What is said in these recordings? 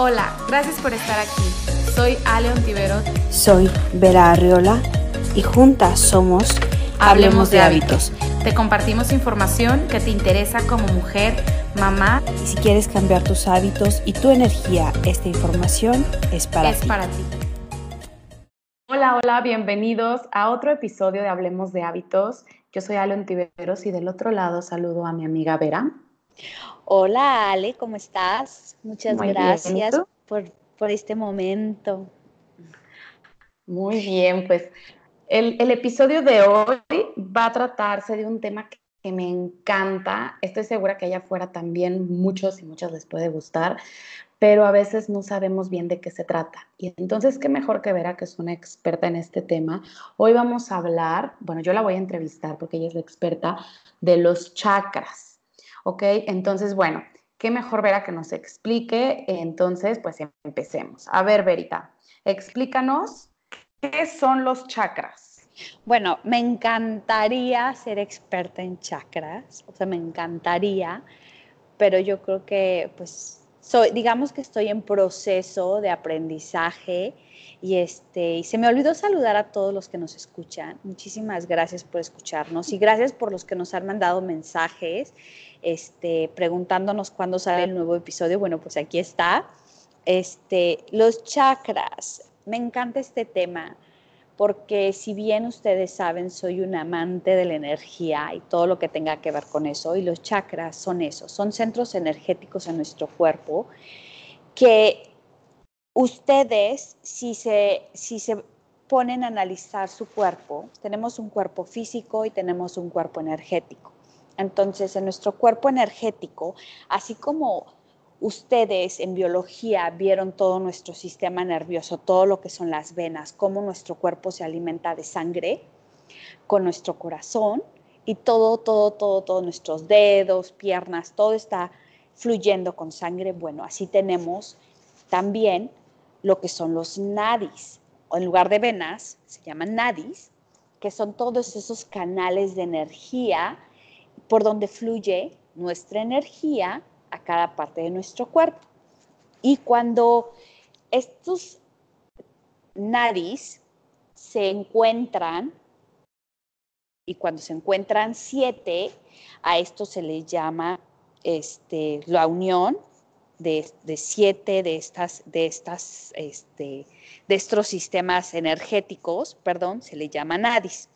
Hola, gracias por estar aquí. Soy Ale Ontiveros. Soy Vera Arriola y juntas somos Hablemos de hábitos. Te compartimos información que te interesa como mujer, mamá. Y si quieres cambiar tus hábitos y tu energía, esta información es para es ti. para ti. Hola, hola, bienvenidos a otro episodio de Hablemos de hábitos. Yo soy Ale Ontiveros y del otro lado saludo a mi amiga Vera. Hola Ale, ¿cómo estás? Muchas gracias por, por, este momento. Muy bien, pues el, el, episodio de hoy va a tratarse de un tema que, que me encanta. Estoy segura que allá afuera también muchos y muchas les puede gustar, pero a veces no sabemos bien de qué se trata. Y entonces, qué mejor que Vera, que es una experta en este tema. Hoy vamos a hablar, bueno, yo la voy a entrevistar porque ella es la experta de los chakras. ¿Ok? Entonces, bueno, qué mejor Vera que nos explique. Entonces, pues empecemos. A ver, Verita, explícanos qué son los chakras. Bueno, me encantaría ser experta en chakras, o sea, me encantaría, pero yo creo que, pues, soy, digamos que estoy en proceso de aprendizaje y, este, y se me olvidó saludar a todos los que nos escuchan. Muchísimas gracias por escucharnos y gracias por los que nos han mandado mensajes este, preguntándonos cuándo sale el nuevo episodio. Bueno, pues aquí está. Este, los chakras. Me encanta este tema porque si bien ustedes saben, soy un amante de la energía y todo lo que tenga que ver con eso, y los chakras son eso, son centros energéticos en nuestro cuerpo que ustedes, si se, si se ponen a analizar su cuerpo, tenemos un cuerpo físico y tenemos un cuerpo energético. Entonces, en nuestro cuerpo energético, así como ustedes en biología vieron todo nuestro sistema nervioso, todo lo que son las venas, cómo nuestro cuerpo se alimenta de sangre con nuestro corazón y todo, todo, todo, todos nuestros dedos, piernas, todo está fluyendo con sangre. Bueno, así tenemos también lo que son los nadis, o en lugar de venas, se llaman nadis, que son todos esos canales de energía por donde fluye nuestra energía a cada parte de nuestro cuerpo. Y cuando estos nadis se encuentran, y cuando se encuentran siete, a esto se le llama este, la unión de, siete de estas, de estas, este, de estos sistemas energéticos, perdón, se le llama nadis.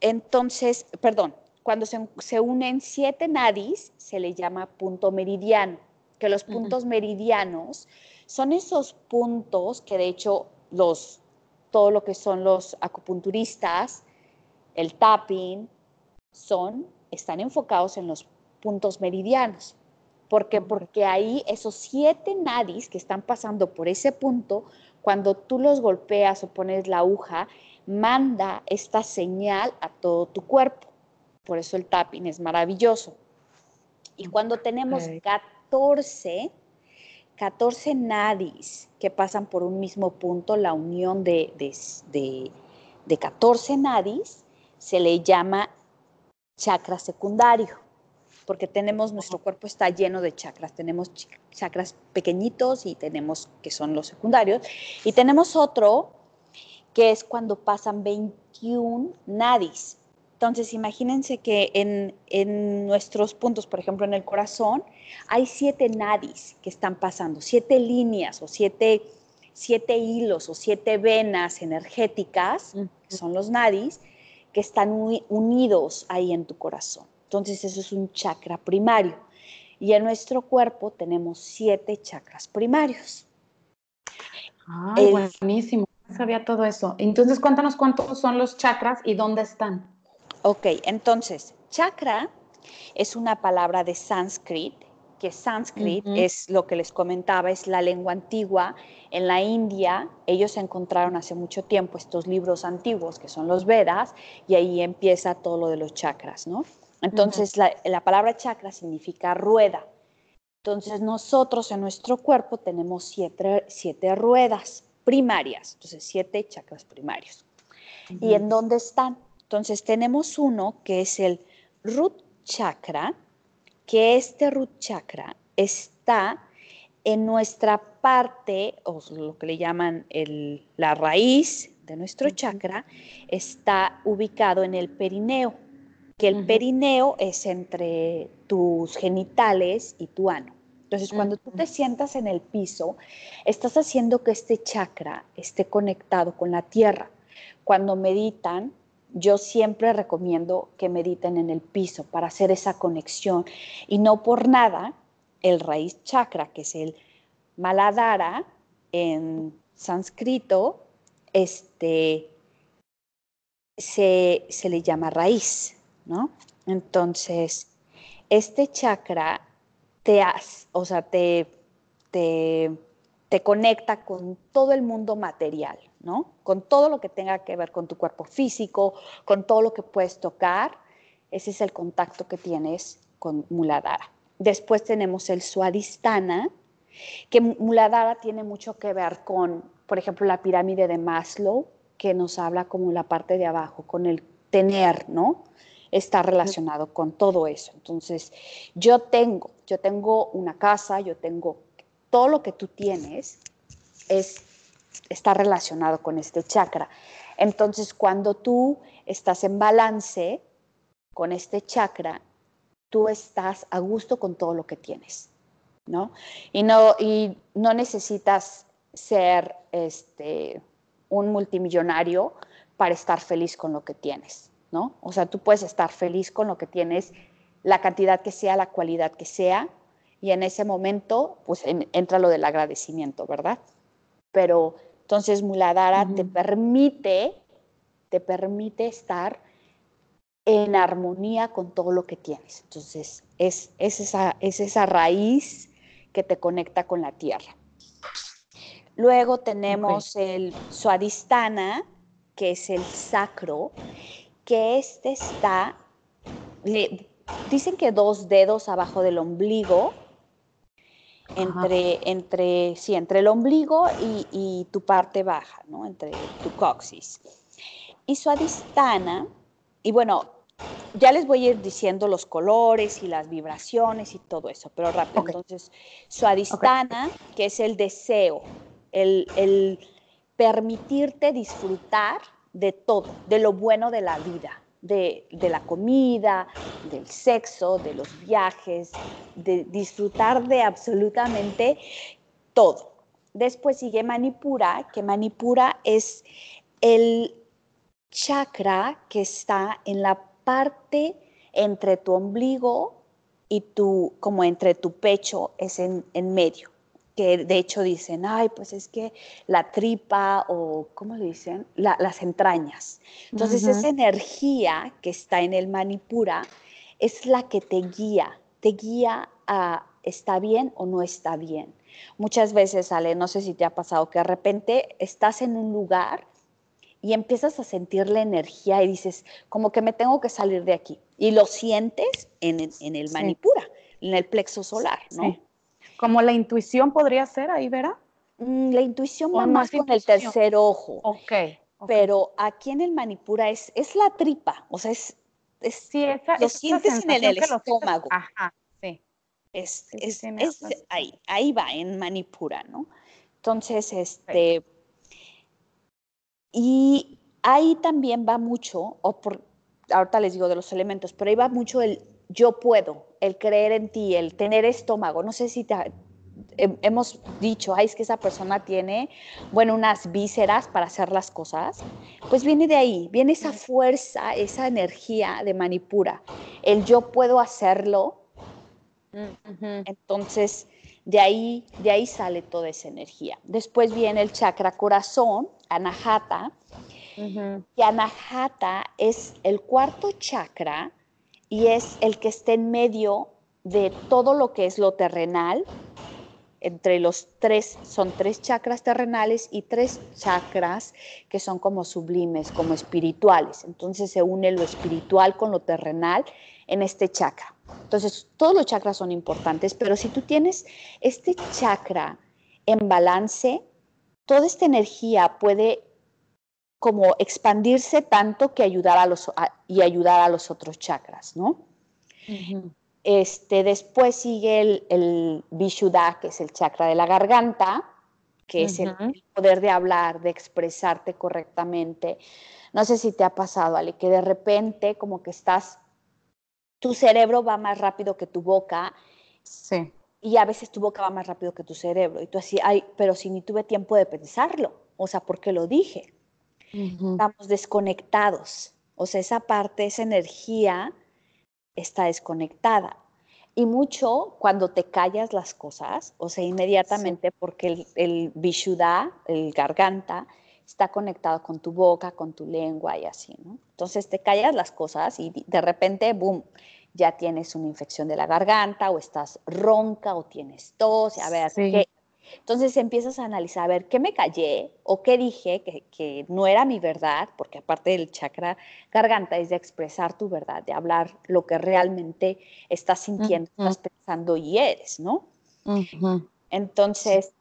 Entonces, perdón, cuando se, unen siete nadis, se le llama punto meridiano, que los puntos meridianos son esos puntos que de hecho los, todo lo que son los acupunturistas, el tapping, son, están enfocados en los puntos meridianos. ¿Por qué? Porque ahí esos siete nadis que están pasando por ese punto, cuando tú los golpeas o pones la aguja, manda esta señal a todo tu cuerpo por eso el tapping es maravilloso. Y cuando tenemos 14, 14 nadis que pasan por un mismo punto, la unión de, de, de, 14 nadis se le llama chakra secundario, porque tenemos, nuestro cuerpo está lleno de chakras, tenemos chakras pequeñitos y tenemos que son los secundarios, y tenemos otro que es cuando pasan 21 nadis. Entonces, imagínense que en, nuestros puntos, por ejemplo, en el corazón, hay siete nadis que están pasando, siete líneas o siete, siete hilos o siete venas energéticas, que son los nadis, que están unidos ahí en tu corazón. Entonces, eso es un chakra primario. Y en nuestro cuerpo tenemos siete chakras primarios. Ah, buenísimo. No sabía todo eso. Entonces, cuéntanos cuántos son los chakras y dónde están. Ok, entonces, chakra es una palabra de sánscrit, que sánscrit es lo que les comentaba, es la lengua antigua. En la India, ellos encontraron hace mucho tiempo estos libros antiguos, que son los Vedas, y ahí empieza todo lo de los chakras, ¿no? Entonces, la, palabra chakra significa rueda. Entonces, nosotros en nuestro cuerpo tenemos siete, siete ruedas primarias, entonces siete chakras primarios. ¿Y en dónde están? Entonces tenemos uno que es el root chakra, que este root chakra está en nuestra parte, o lo que le llaman la raíz de nuestro chakra, está ubicado en el perineo, que el perineo es entre tus genitales y tu ano. Entonces, cuando tú te sientas en el piso, estás haciendo que este chakra esté conectado con la tierra. Cuando meditan, yo siempre recomiendo que mediten en el piso para hacer esa conexión. Y no por nada, el raíz chakra, que es el Maladara en sánscrito, este, se, se le llama raíz, Entonces, este chakra te, o sea, te, te, conecta con todo el mundo material, ¿no? Con todo lo que tenga que ver con tu cuerpo físico, con todo lo que puedes tocar. Ese es el contacto que tienes con Muladhara. Después tenemos el Swadhisthana, que Muladhara tiene mucho que ver con, por ejemplo, la pirámide de Maslow, que nos habla como la parte de abajo, con el tener, ¿no? Está relacionado con todo eso. Entonces, yo tengo, yo tengo una casa, yo tengo todo lo que tú tienes es está relacionado con este chakra. Entonces, cuando tú estás en balance con este chakra, tú estás a gusto con todo lo que tienes, ¿no? Y no, y no necesitas ser este, un multimillonario para estar feliz con lo que tienes. ¿No? O sea, tú puedes estar feliz con lo que tienes, la cantidad que sea, la cualidad que sea, y en ese momento, pues entra lo del agradecimiento, ¿verdad? Pero entonces Muladhara te permite, te permite estar en armonía con todo lo que tienes. Entonces, es, esa, es esa raíz que te conecta con la tierra. Luego tenemos el Suadistana, que es el sacro, que este está, dicen que dos dedos abajo del ombligo, entre, entre, sí, entre el ombligo y, tu parte baja, ¿no? Entre tu coxis. Y su adistana, y bueno, ya les voy a ir diciendo los colores y las vibraciones y todo eso, pero rápido. Entonces, su adistana, que es el deseo, el, el permitirte disfrutar de todo, de lo bueno de la vida, de, la comida, del sexo, de los viajes, de disfrutar de absolutamente todo. Después sigue Manipura, que Manipura es el chakra que está en la parte entre tu ombligo y tu, como entre tu pecho, es en, en medio que de hecho dicen, ay, pues es que la tripa o, ¿cómo le dicen? las entrañas. Entonces esa energía que está en el manipura es la que te guía, te guía a está bien o no está bien. Muchas veces, sale, no sé si te ha pasado que de repente estás en un lugar y empiezas a sentir la energía y dices, como que me tengo que salir de aquí. Y lo sientes en, el manipura, en el plexo solar, ¿no? Como la intuición podría ser ahí, ¿verdad? Mm, la intuición va más con el tercer ojo. Ok. Pero aquí en el manipura es, es la tripa, o sea, es, es sí, esa, lo sientes en el, estómago. Ajá, sí. Es, ahí, ahí va, en manipura, ¿no? Entonces, este, y ahí también va mucho, o por, ahorita les digo de los elementos, pero ahí va mucho el yo puedo, el creer en ti, el tener estómago. No sé si te, hemos dicho, ay, es que esa persona tiene, bueno, unas vísceras para hacer las cosas, pues viene de ahí, viene esa fuerza, esa energía de manipura, el yo puedo hacerlo. Entonces, de ahí, de ahí sale toda esa energía. Después viene el chakra corazón, anahata, y anahata es el cuarto chakra y es el que está en medio de todo lo que es lo terrenal. Entre los tres, son tres chakras terrenales y tres chakras que son como sublimes, como espirituales. Entonces se une lo espiritual con lo terrenal en este chakra. Entonces todos los chakras son importantes, pero si tú tienes este chakra en balance, toda esta energía puede como expandirse tanto que ayudar a los, y ayudar a los otros chakras, ¿no? Este, después sigue el, el Vishuddha, que es el chakra de la garganta, que es el, poder de hablar, de expresarte correctamente. No sé si te ha pasado, Ale, que de repente como que estás, tu cerebro va más rápido que tu boca. Sí. Y a veces tu boca va más rápido que tu cerebro. Y tú así, ay, pero si ni tuve tiempo de pensarlo. O sea, ¿por qué lo dije? Estamos desconectados. O sea, esa parte, esa energía está desconectada. Y mucho cuando te callas las cosas, o sea, inmediatamente porque el, el Vishuddha, el garganta, está conectado con tu boca, con tu lengua y así, ¿no? Entonces te callas las cosas y de repente, boom, ya tienes una infección de la garganta o estás ronca o tienes tos, a ver, ¿qué, entonces empiezas a analizar, a ver, ¿qué me callé o qué dije que, no era mi verdad? Porque aparte del chakra garganta es de expresar tu verdad, de hablar lo que realmente estás sintiendo, estás pensando y eres, ¿no? Entonces,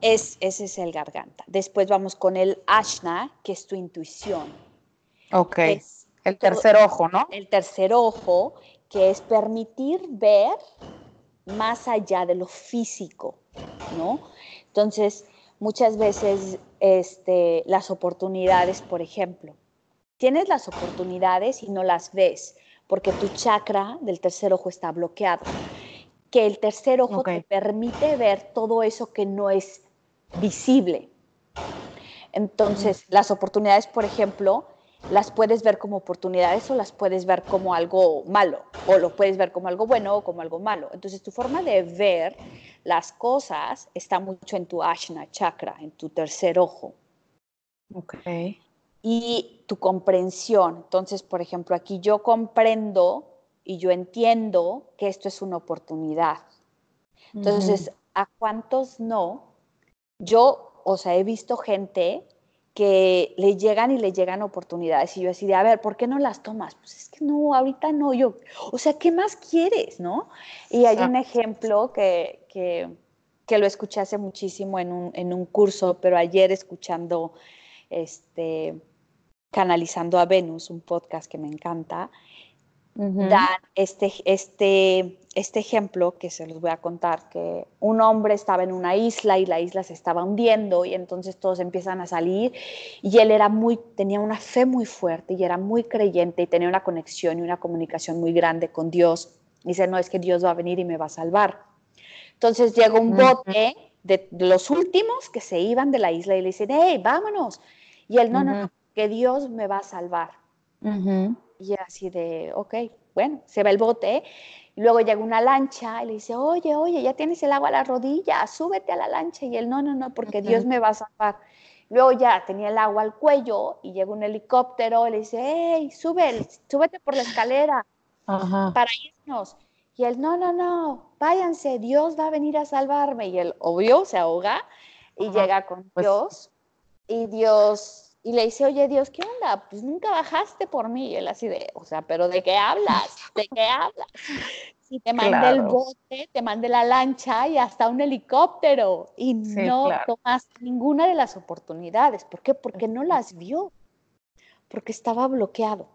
es, ese es el garganta. Después vamos con el ashna, que es tu intuición. Ok. el tercer ojo, ¿no? El tercer ojo, que es permitir ver más allá de lo físico, ¿no? Entonces, muchas veces este, las oportunidades, por ejemplo, tienes las oportunidades y no las ves porque tu chakra del tercer ojo está bloqueado. Que el tercer ojo te permite ver todo eso que no es visible. Entonces, las oportunidades, por ejemplo, las puedes ver como oportunidades o las puedes ver como algo malo, o lo puedes ver como algo bueno o como algo malo. Entonces tu forma de ver las cosas está mucho en tu Ashna chakra, en tu tercer ojo. Ok. Y tu comprensión. Entonces, por ejemplo, aquí yo comprendo y yo entiendo que esto es una oportunidad. Entonces, ¿a cuántos no? Yo, o sea, he visto gente que le llegan y le llegan oportunidades y yo así de, a ver, ¿por qué no las tomas? Pues es que no, ahorita no, yo, o sea, ¿qué más quieres, no? Y hay un ejemplo que, que, que, lo escuché hace muchísimo en un, en un curso, pero ayer escuchando, este, canalizando a Venus, un podcast que me encanta, dan este, este, este ejemplo que se los voy a contar, que un hombre estaba en una isla y la isla se estaba hundiendo y entonces todos empiezan a salir y él era muy, tenía una fe muy fuerte y era muy creyente y tenía una conexión y una comunicación muy grande con Dios. dice, no, es que Dios va a venir y me va a salvar. Entonces llega un bote de, los últimos que se iban de la isla y le dicen, hey, vámonos. Y él, no, no, no, que Dios me va a salvar. Y así de, ok, bueno, se va el bote. Y luego llega una lancha y le dice, oye, oye, ya tienes el agua a la rodilla, súbete a la lancha. Y él, no, no, no, porque Dios me va a salvar. Luego ya tenía el agua al cuello y llega un helicóptero y le dice, hey, sube, súbete por la escalera para irnos. Y él, no, no, no, váyanse, Dios va a venir a salvarme. Y él, obvio, se ahoga y llega con pues Dios. Y Dios y le dice, oye Dios, ¿qué onda? Pues nunca bajaste por mí. Y él así de, o sea, pero ¿de qué hablas? ¿De qué hablas? Si te mandé el bote, te mandé la lancha y hasta un helicóptero y no tomas ninguna de las oportunidades. ¿Por qué? Porque no las vio, porque estaba bloqueado.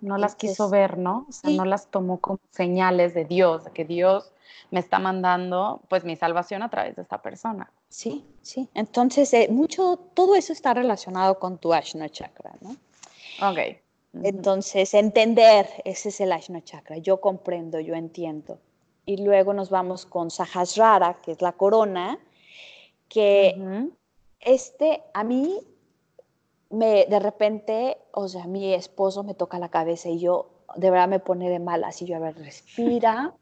no las quiso ver, ¿no? O sea, no las tomó como señales de Dios, de que Dios me está mandando pues mi salvación a través de esta persona. Sí, sí. Entonces, eh, mucho, todo eso está relacionado con tu Ashna Chakra, ¿no? Ok. Entonces, entender, ese es el Ashna Chakra. Yo comprendo, yo entiendo. Y luego nos vamos con Sahasrara, que es la corona, que este, a mí, me, de repente, o sea, mi esposo me toca la cabeza y yo, de verdad me pone de mal, así yo, a ver, respira.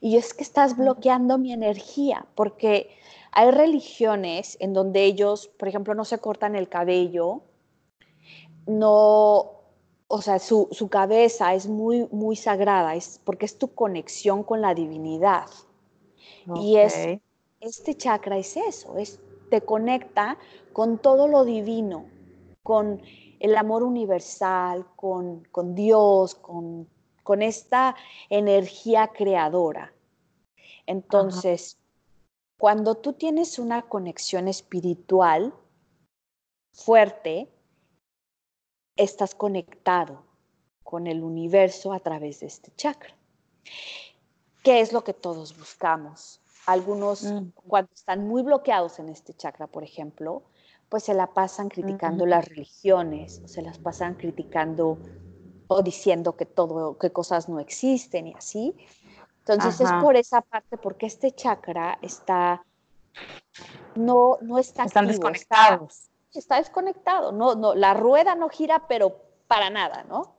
Y es que estás bloqueando mi energía, porque hay religiones en donde ellos, por ejemplo, no se cortan el cabello, no, o sea, su, cabeza es muy, muy sagrada, es porque es tu conexión con la divinidad. Y es, este chakra es eso, es, te conecta con todo lo divino, con el amor universal, con, con Dios, con, con, esta energía creadora. Entonces, cuando tú tienes una conexión espiritual fuerte, estás conectado con el universo a través de este chakra. ¿Qué es lo que todos buscamos? Algunos, mm. cuando están muy bloqueados en este chakra, por ejemplo, pues se la pasan criticando las religiones, se las pasan criticando o diciendo que todo, que cosas no existen y así. Entonces es por esa parte, porque este chakra está, no, no está Están desconectados. Está, desconectado, no, no, la rueda no gira, pero para nada, ¿no?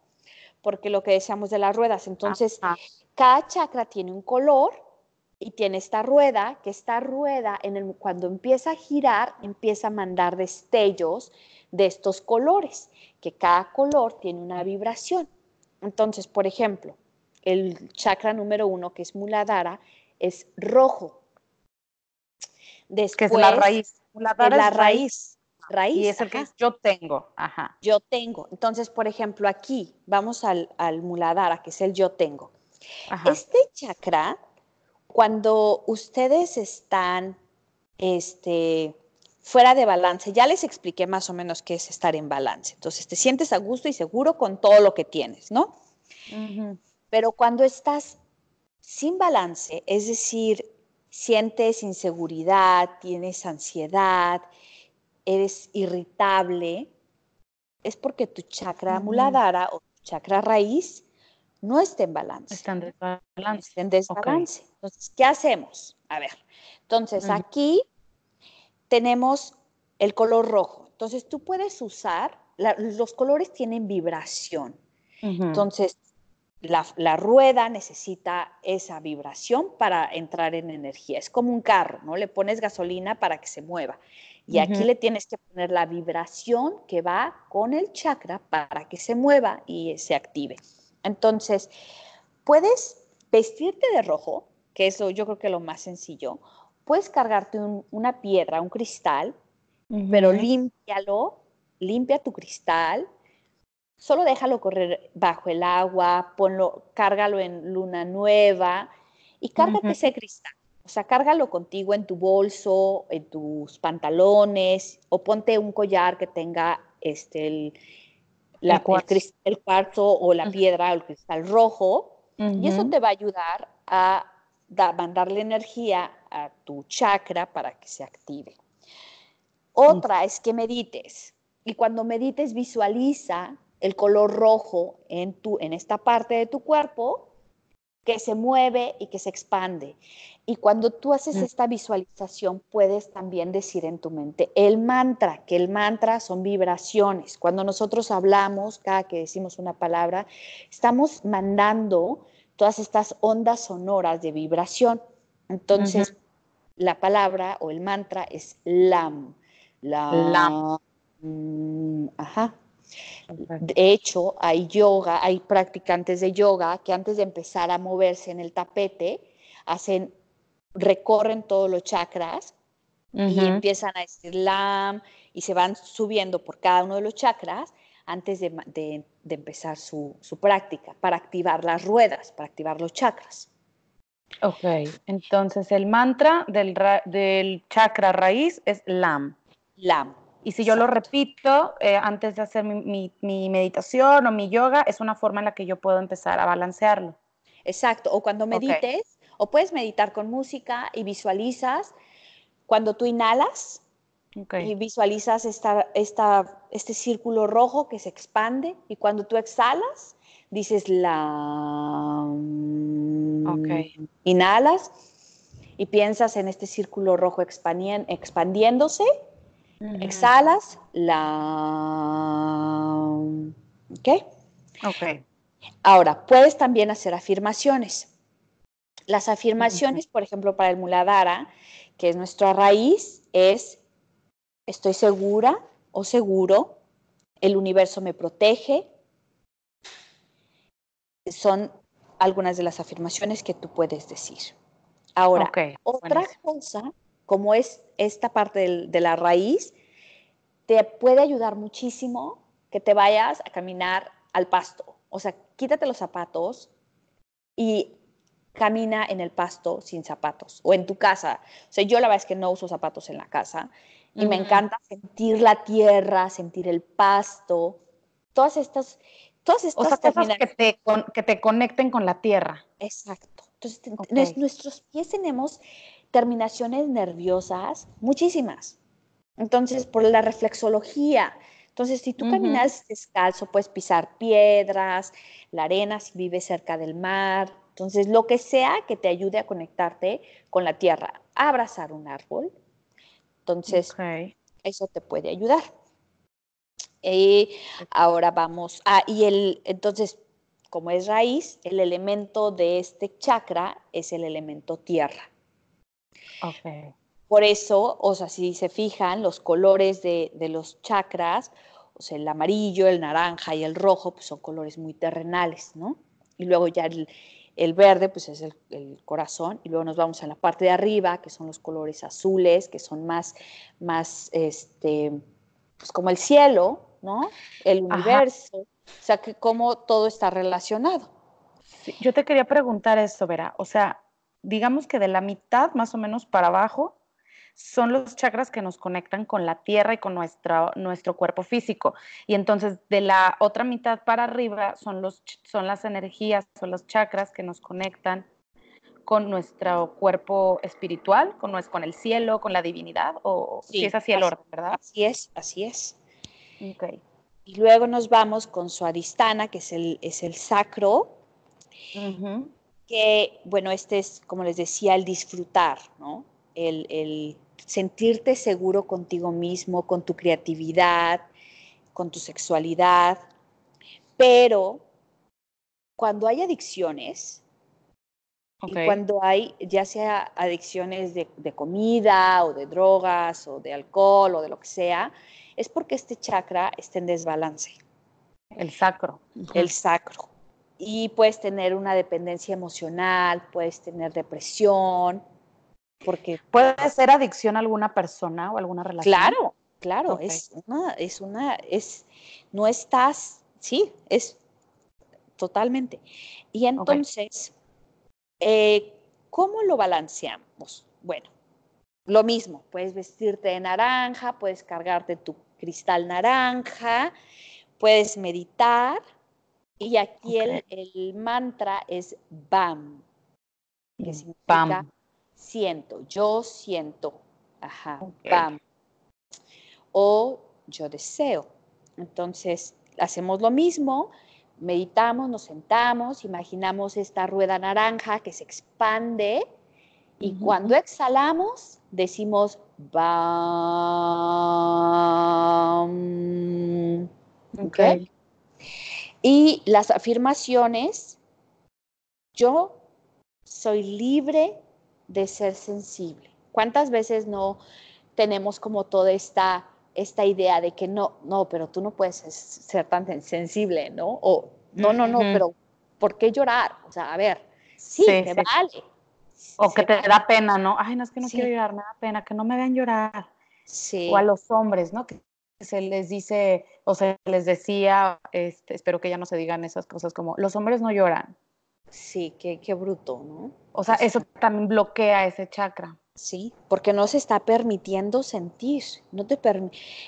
Porque lo que decíamos de las ruedas, entonces cada chakra tiene un color y tiene esta rueda, que esta rueda en el, cuando empieza a girar, empieza a mandar destellos de estos colores, que cada color tiene una vibración. Entonces, por ejemplo, el chakra número uno, que es Muladhara, es rojo. Después, que es la raíz. Muladhara es la raíz. raíz. y es el que yo tengo. Ajá. Yo tengo. Entonces, por ejemplo, aquí vamos al, al Muladhara, que es el yo tengo. Este chakra cuando ustedes están este, fuera de balance, ya les expliqué más o menos qué es estar en balance. Entonces, te sientes a gusto y seguro con todo lo que tienes, ¿no? Pero cuando estás sin balance, es decir, sientes inseguridad, tienes ansiedad, eres irritable, es porque tu chakra muladhara o tu chakra raíz no está en balance. Está en desbalance. Está en desbalance. Entonces, ¿qué hacemos? A ver, entonces aquí tenemos el color rojo. Entonces, tú puedes usar, los colores tienen vibración. Entonces, la, rueda necesita esa vibración para entrar en energía. Es como un carro, ¿no? Le pones gasolina para que se mueva. Y aquí le tienes que poner la vibración que va con el chakra para que se mueva y se active. Entonces, puedes vestirte de rojo, que es yo creo que lo más sencillo. Puedes cargarte una piedra, un cristal, pero límpialo, limpia tu cristal, solo déjalo correr bajo el agua, ponlo, cárgalo en luna nueva y cárgate ese cristal. O sea, cárgalo contigo en tu bolso, en tus pantalones, o ponte un collar que tenga este, el, el, cuarzo. o la piedra o el cristal rojo, y eso te va a ayudar a mandarle energía a tu chakra para que se active. Otra es que medites, y cuando medites visualiza el color rojo en, tu, en esta parte de tu cuerpo que se mueve y que se expande. Y cuando tú haces mm. esta visualización, puedes también decir en tu mente el mantra, que el mantra son vibraciones. Cuando nosotros hablamos, cada que decimos una palabra, estamos mandando todas estas ondas sonoras de vibración. Entonces, la palabra o el mantra es LAM. LAM. ajá. De hecho, hay yoga, hay practicantes de yoga que antes de empezar a moverse en el tapete, hacen recorren todos los chakras y empiezan a decir LAM y se van subiendo por cada uno de los chakras antes de, empezar su, práctica para activar las ruedas, para activar los chakras. Ok, entonces el mantra del, del chakra raíz es LAM. LAM. Y si yo lo repito eh, antes de hacer mi, meditación o mi yoga, es una forma en la que yo puedo empezar a balancearlo. Exacto, o cuando medites, o puedes meditar con música y visualizas. Cuando tú inhalas y visualizas esta, esta, este círculo rojo que se expande y cuando tú exhalas dices la... Inhalas y piensas en este círculo rojo expandiéndose, exhalas la... ¿Ok? Ok. Ahora, puedes también hacer afirmaciones. Las afirmaciones, por ejemplo, para el muladhara, que es nuestra raíz, es estoy segura o seguro, el universo me protege. Son algunas de las afirmaciones que tú puedes decir. Ahora, otra cosa, como es esta parte de la raíz, te puede ayudar muchísimo que te vayas a caminar al pasto. O sea, quítate los zapatos y camina en el pasto sin zapatos o en tu casa. O sea, yo la verdad es que no uso zapatos en la casa y me encanta sentir la tierra, sentir el pasto, todas estas Todas estas o sea, cosas que te, que te conecten con la tierra. Exacto. Entonces, nuestros pies tenemos terminaciones nerviosas, muchísimas. Entonces, por la reflexología. Entonces, si tú caminas descalzo, puedes pisar piedras, la arena si vives cerca del mar. Entonces, lo que sea que te ayude a conectarte con la tierra, abrazar un árbol. Entonces, eso te puede ayudar. Y ahora vamos, ah, y el, entonces, como es raíz, el elemento de este chakra es el elemento tierra. Okay. Por eso, o sea, si se fijan, los colores de, los chakras, o sea, el amarillo, el naranja y el rojo, pues son colores muy terrenales, ¿no? Y luego ya el, verde, pues es el, corazón, y luego nos vamos a la parte de arriba, que son los colores azules, que son más, más, este, pues como el cielo, ¿no? El universo, o sea, que cómo todo está relacionado. yo te quería preguntar eso, Vera, o sea, digamos que de la mitad más o menos para abajo son los chakras que nos conectan con la tierra y con nuestra, nuestro cuerpo físico. Y entonces de la otra mitad para arriba son, los, son las energías, son los chakras que nos conectan con nuestro cuerpo espiritual, con, con el cielo, con la divinidad, o si es así el orden, ¿verdad? Así es, así es. Okay. Y luego nos vamos con su adistana, que es el, es el sacro, que, bueno, este es, como les decía, el disfrutar, ¿no? El, sentirte seguro contigo mismo, con tu creatividad, con tu sexualidad, pero cuando hay adicciones, cuando hay ya sea adicciones de, de, comida o de drogas o de alcohol o de lo que sea, es porque este chakra está en desbalance. El sacro. El sacro. Y puedes tener una dependencia emocional, puedes tener depresión, porque... ¿Puede ser adicción a alguna persona o alguna relación? Claro, claro, es una, es una, es, no estás, sí, es totalmente. Y entonces, eh, ¿cómo lo balanceamos? Bueno, lo mismo, puedes vestirte de naranja, puedes cargarte tu cristal naranja, puedes meditar y aquí el, mantra es BAM, que significa siento, yo siento, ajá, BAM, o yo deseo. Entonces, hacemos lo mismo, meditamos, nos sentamos, imaginamos esta rueda naranja que se expande y cuando exhalamos decimos BAM. Okay. Y las afirmaciones, yo soy libre de ser sensible. ¿Cuántas veces no tenemos como toda esta, esta idea de que no, no, pero tú no puedes ser tan sensible, ¿no? O no, no, no, pero ¿por qué llorar? O sea, a ver, sí, te vale. O que te da pena, ¿no? Ay, no es que no quiero llorar, me da pena, que no me vean llorar. Sí. O a los hombres, ¿no? Que se les dice o se les decía, este, espero que ya no se digan esas cosas como, los hombres no lloran. Sí, qué, qué bruto, ¿no? O sea, eso también bloquea ese chakra. Sí, porque no se está permitiendo sentir, no te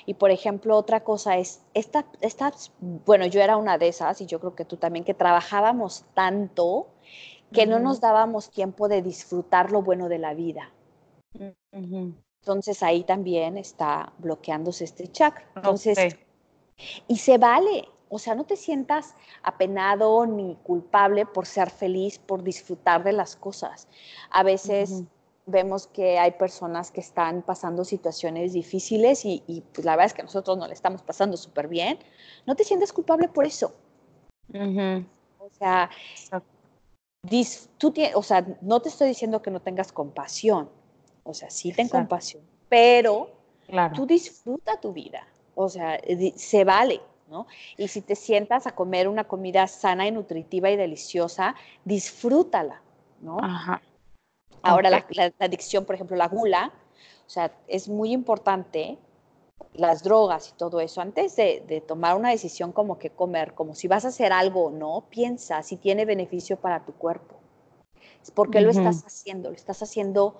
y por ejemplo otra cosa es esta, esta, bueno yo era una de esas y yo creo que tú también que trabajábamos tanto que no nos dábamos tiempo de disfrutar lo bueno de la vida. Entonces ahí también está bloqueándose este chakra. Entonces, y se vale, o sea, no te sientas apenado ni culpable por ser feliz, por disfrutar de las cosas. A veces vemos que hay personas que están pasando situaciones difíciles y, pues la verdad es que nosotros no le estamos pasando súper bien. No te sientas culpable por eso. O sea, tú o sea, no te estoy diciendo que no tengas compasión. O sea, sí ten compasión, pero tú disfruta tu vida. O sea, se vale, ¿no? Y si te sientas a comer una comida sana y nutritiva y deliciosa, disfrútala, ¿no? Ajá. Ahora, la, adicción, por ejemplo, la gula, o sea, es muy importante las drogas y todo eso, antes de, tomar una decisión como que comer, como si vas a hacer algo o no, piensa si tiene beneficio para tu cuerpo. ¿Por qué lo estás haciendo? Lo estás haciendo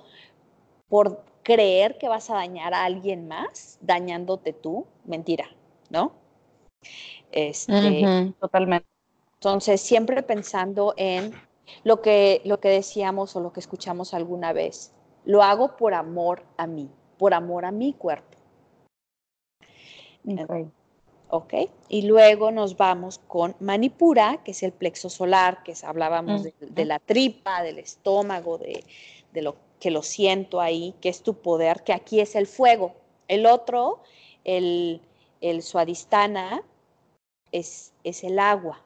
por creer que vas a dañar a alguien más, dañándote tú. Mentira, ¿no? Este, totalmente. Entonces, siempre pensando en lo que, lo que decíamos o lo que escuchamos alguna vez. Lo hago por amor a mí, por amor a mi cuerpo. Okay. ok. Y luego nos vamos con Manipura, que es el plexo solar, que hablábamos de, la tripa, del estómago, de, lo que lo siento ahí, que es tu poder, que aquí es el fuego. El otro, el, el suadistana, es, es el agua.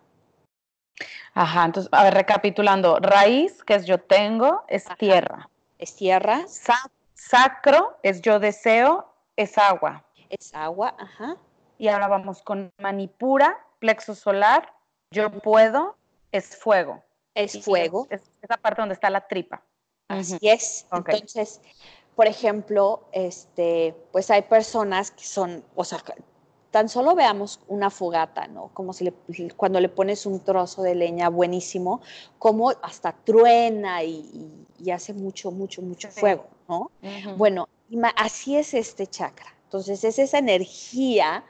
Ajá, entonces, a ver, recapitulando, raíz, que es yo tengo, es tierra. Es tierra. sacro es yo deseo, es agua. Es agua, ajá. Y ahora vamos con manipura, plexo solar, yo puedo, es fuego. Es fuego. Es, esa parte donde está la tripa. Así es. Entonces, por ejemplo, este, pues hay personas que son, o sea, tan solo veamos una fogata, ¿no? Como si cuando le pones un trozo de leña buenísimo, como hasta truena y, hace mucho, mucho, mucho fuego, ¿no? Bueno, así es este chakra. Entonces es esa energía,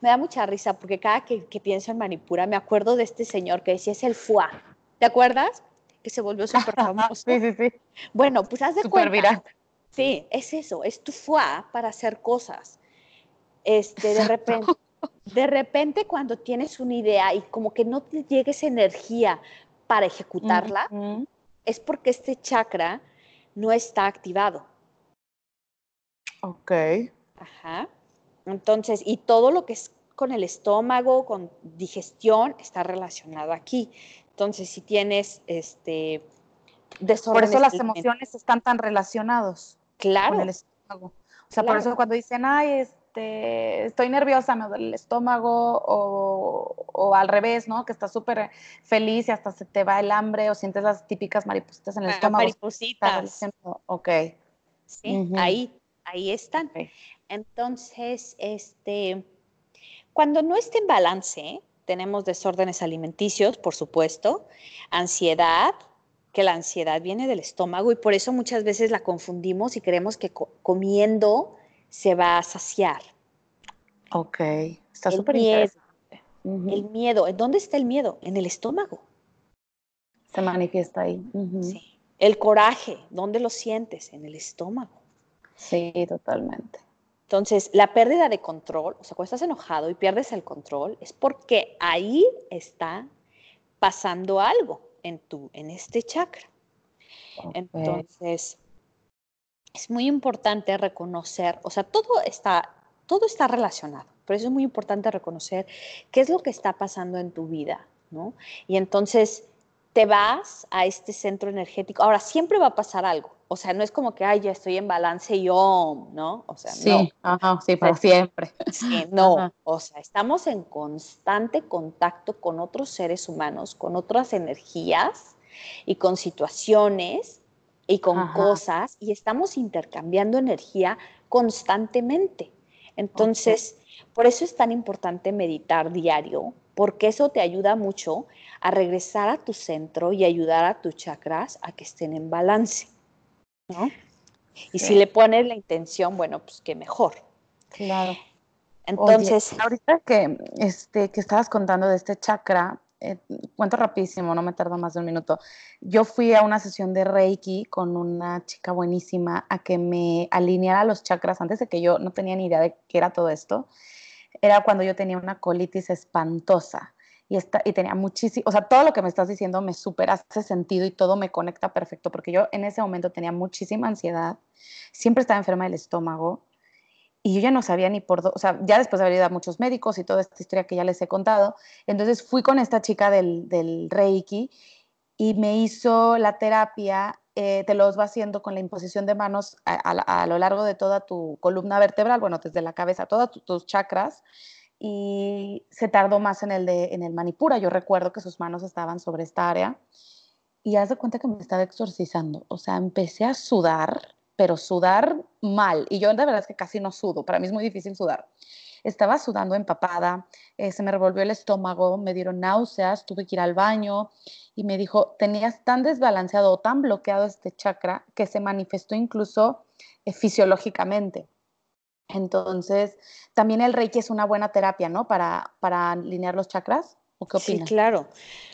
me da mucha risa porque cada que, pienso en Manipura me acuerdo de este señor que decía es el fuá. ¿Te acuerdas? Que se volvió súper famoso. sí, sí, sí. Bueno, pues haz de cuenta. Sí, es eso, es tu fuá para hacer cosas este, de repente, de repente cuando tienes una idea y como que no te llegue esa energía para ejecutarla, es porque este chakra no está activado. Ok. Ajá. Entonces, y todo lo que es con el estómago, con digestión, está relacionado aquí. Entonces, si tienes este Por eso las emociones están tan relacionados. Claro. Con el estómago. O sea, por eso cuando dicen, ay, es este, estoy nerviosa, me duele el estómago, o, al revés, ¿no? Que estás súper feliz y hasta se te va el hambre, o sientes las típicas maripositas en el ah, estómago. Maripositas. Ok. Sí, ahí, ahí están. Entonces, este, cuando no esté en balance, tenemos desórdenes alimenticios, por supuesto, ansiedad, que la ansiedad viene del estómago y por eso muchas veces la confundimos y creemos que comiendo se va a saciar. Ok, está súper interesante. El miedo, ¿en dónde está el miedo? En el estómago. Se manifiesta ahí. Sí. El coraje, ¿dónde lo sientes? En el estómago. Sí, totalmente. Entonces, la pérdida de control, o sea, cuando estás enojado y pierdes el control, es porque ahí está pasando algo en tu, en este chakra. Entonces, es muy importante reconocer, o sea, todo está, todo está relacionado, pero eso es muy importante reconocer qué es lo que está pasando en tu vida, ¿no? Y entonces te vas a este centro energético. Ahora, siempre va a pasar algo. O sea, no es como que, ay, ya estoy en balance y yo, ¿no? O sea, sí, Ajá, sí, para siempre. Sí, no. O sea, estamos en constante contacto con otros seres humanos, con otras energías y con situaciones y con cosas y estamos intercambiando energía constantemente. Entonces, por eso es tan importante meditar diario, porque eso te ayuda mucho a regresar a tu centro y ayudar a tus chakras a que estén en balance. ¿no? Y si le pones la intención, bueno, pues qué mejor. Claro. Entonces, ahorita que, este, que estabas contando de este chakra, eh, cuento rapidísimo, no me tarda más de un minuto. Yo fui a una sesión de Reiki con una chica buenísima a que me alineara los chakras antes de que yo no tenía ni idea de qué era todo esto. Era cuando yo tenía una colitis espantosa y, esta, y tenía muchísimo, o sea, todo lo que me estás diciendo me super hace sentido y todo me conecta perfecto porque yo en ese momento tenía muchísima ansiedad, siempre estaba enferma del estómago y yo ya no sabía ni por dónde, o sea, ya después de haber ido a muchos médicos y toda esta historia que ya les he contado, entonces fui con esta chica del, del Reiki y me hizo la terapia, eh, te los va haciendo con la imposición de manos a, lo largo de toda tu columna vertebral, bueno, desde la cabeza, todos tus chakras, y se tardó más en el, de, en el manipura. Yo recuerdo que sus manos estaban sobre esta área y haz de cuenta que me estaba exorcizando, o sea, empecé a sudar pero sudar mal. Y yo de verdad es que casi no sudo, para mí es muy difícil sudar. Estaba sudando empapada, eh, se me revolvió el estómago, me dieron náuseas, tuve que ir al baño y me dijo, tenías tan desbalanceado o tan bloqueado este chakra que se manifestó incluso eh, fisiológicamente. Entonces, también el Reiki es una buena terapia, ¿no? Para, para alinear los chakras. ¿O qué opinas? Sí, claro.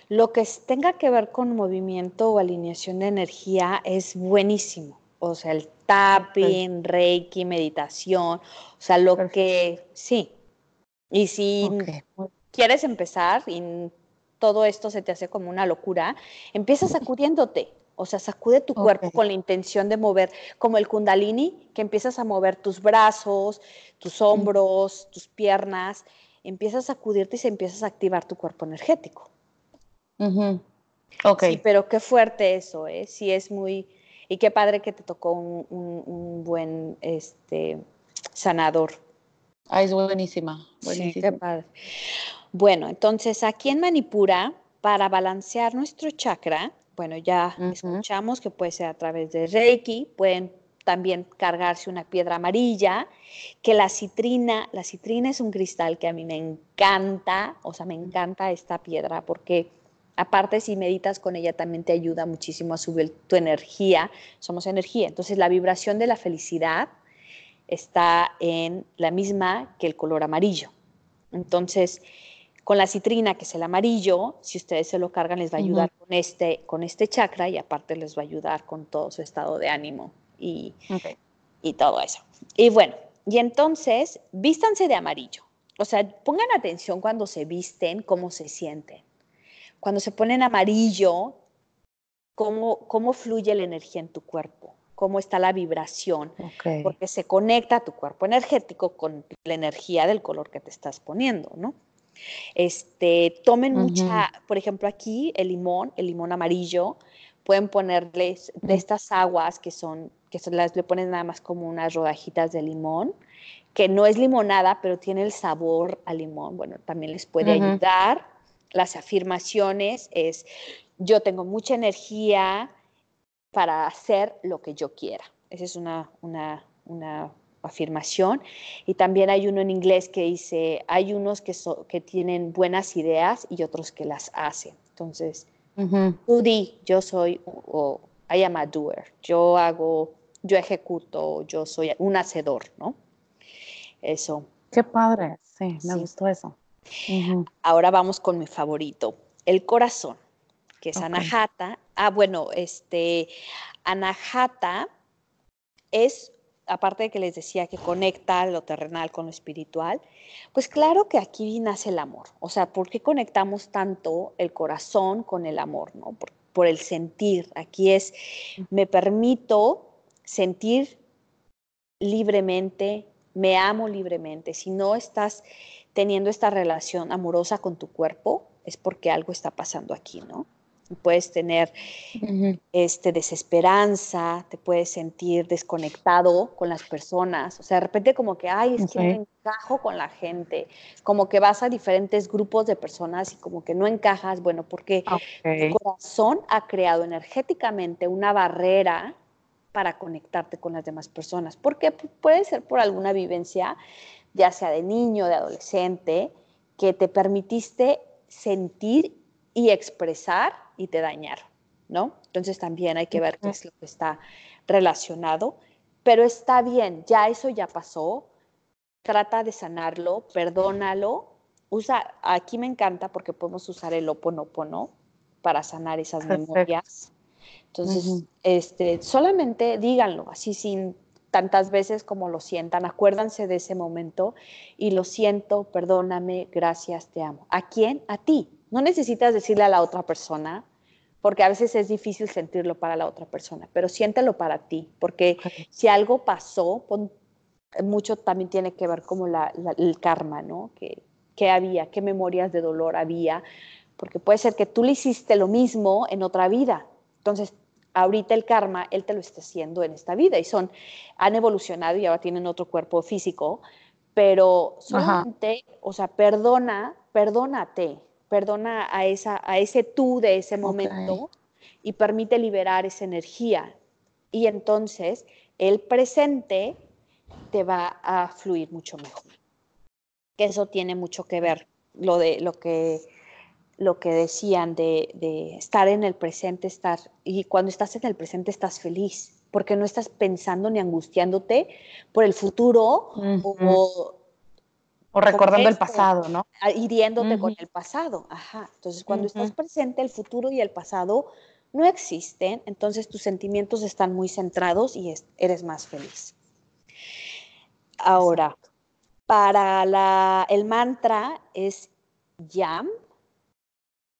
Lo que tenga que ver con movimiento o alineación de energía es buenísimo. O sea, el tapping, Reiki, meditación, o sea, lo que sí. Y si quieres empezar y todo esto se te hace como una locura, empieza sacudiéndote. O sea, sacude tu cuerpo con la intención de mover, como el kundalini, que empiezas a mover tus brazos, tus hombros, tus piernas, empiezas a sacudirte y se empiezas a activar tu cuerpo energético. Sí, pero qué fuerte eso, ¿eh? Sí, es muy. Y qué padre que te tocó un, buen este, sanador. Ah, es buenísima. Sí, qué padre. Bueno, entonces aquí en Manipura, para balancear nuestro chakra, bueno, ya escuchamos que puede ser a través de Reiki, pueden también cargarse una piedra amarilla, que la citrina, la citrina es un cristal que a mí me encanta, o sea, me encanta esta piedra porque aparte si meditas con ella también te ayuda muchísimo a subir tu energía, somos energía, entonces la vibración de la felicidad está en la misma que el color amarillo. Entonces, con la citrina, que es el amarillo, si ustedes se lo cargan, les va a ayudar con, este, con este chakra y aparte les va a ayudar con todo su estado de ánimo y, y todo eso. Y bueno, y entonces, vístanse de amarillo. O sea, pongan atención cuando se visten, cómo se sienten. Cuando se ponen amarillo, cómo, cómo fluye la energía en tu cuerpo, cómo está la vibración, porque se conecta tu cuerpo energético con la energía del color que te estás poniendo, ¿no? Este, tomen mucha, por ejemplo, aquí el limón, el limón amarillo, pueden ponerles de estas aguas que son, que son las, le ponen nada más como unas rodajitas de limón, que no es limonada, pero tiene el sabor a limón. Bueno, también les puede ayudar. Las afirmaciones es, yo tengo mucha energía para hacer lo que yo quiera. Esa es una, una, una afirmación. Y también hay uno en inglés que dice, hay unos que, que tienen buenas ideas y otros que las hacen. Entonces, tú di, yo soy, o I am a doer, yo hago, yo ejecuto, yo soy un hacedor, ¿no? Eso. Qué padre, sí, me gustó eso. Ahora vamos con mi favorito, el corazón, que es Anahata. Ah, bueno, este, Anahata es aparte de que les decía que conecta lo terrenal con lo espiritual, pues claro que aquí nace el amor. O sea, ¿por qué conectamos tanto el corazón con el amor? ¿no? Por, el sentir. Aquí es, me permito sentir libremente, me amo libremente. Si no estás teniendo esta relación amorosa con tu cuerpo, es porque algo está pasando aquí, ¿no? Puedes tener este, desesperanza, te puedes sentir desconectado con las personas, o sea, de repente como que, ay, es que no encajo con la gente, como que vas a diferentes grupos de personas y como que no encajas, bueno, porque el corazón ha creado energéticamente una barrera para conectarte con las demás personas, porque puede ser por alguna vivencia, ya sea de niño, de adolescente, que te permitiste sentir y expresar y te dañaron, ¿no? Entonces también hay que ver qué es lo que está relacionado, pero está bien, ya eso ya pasó, trata de sanarlo, perdónalo, usa, aquí me encanta porque podemos usar el oponopono para sanar esas memorias. Entonces, este, solamente díganlo, así sin tantas veces como lo sientan, acuérdense de ese momento y lo siento, perdóname, gracias, te amo. ¿A quién? A ti. No necesitas decirle a la otra persona, porque a veces es difícil sentirlo para la otra persona, pero siéntelo para ti, porque si algo pasó, mucho también tiene que ver como el karma, ¿no? Que, ¿Qué había? ¿Qué memorias de dolor había? Porque puede ser que tú le hiciste lo mismo en otra vida. Entonces, ahorita el karma, él te lo está haciendo en esta vida y son, han evolucionado y ahora tienen otro cuerpo físico, pero solamente, o sea, perdona, perdónate, perdona a, esa, a ese tú de ese momento y permite liberar esa energía. Y entonces el presente te va a fluir mucho mejor. Que eso tiene mucho que ver, lo, de, lo, que, lo que decían de, de estar en el presente, estar, y cuando estás en el presente estás feliz. porque no estás pensando ni angustiándote por el futuro o, o recordando el pasado, ¿no? Hiriéndote con el pasado. Ajá. Entonces, cuando estás presente, el futuro y el pasado no existen, entonces tus sentimientos están muy centrados y eres más feliz. Ahora, para la, el mantra es Yam,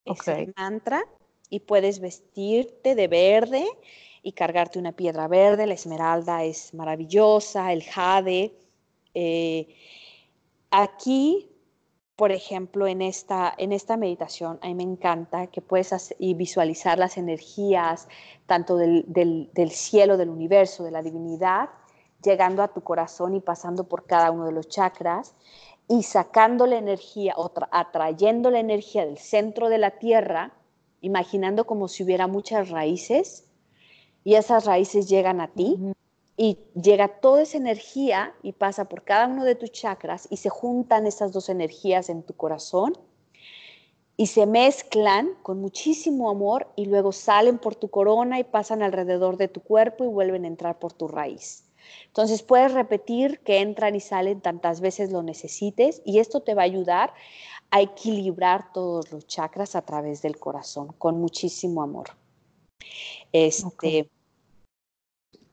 es el mantra, y puedes vestirte de verde y cargarte una piedra verde, la esmeralda es maravillosa, el jade. Eh, aquí, por ejemplo, en esta, en esta meditación, a mí me encanta que puedes y visualizar las energías tanto del, del cielo, del universo, de la divinidad, llegando a tu corazón y pasando por cada uno de los chakras y sacando la energía, o atrayendo la energía del centro de la tierra, imaginando como si hubiera muchas raíces y esas raíces llegan a ti y llega toda esa energía y pasa por cada uno de tus chakras y se juntan esas dos energías en tu corazón y se mezclan con muchísimo amor y luego salen por tu corona y pasan alrededor de tu cuerpo y vuelven a entrar por tu raíz. Entonces puedes repetir que entran y salen tantas veces lo necesites y esto te va a ayudar a equilibrar todos los chakras a través del corazón con muchísimo amor. Este,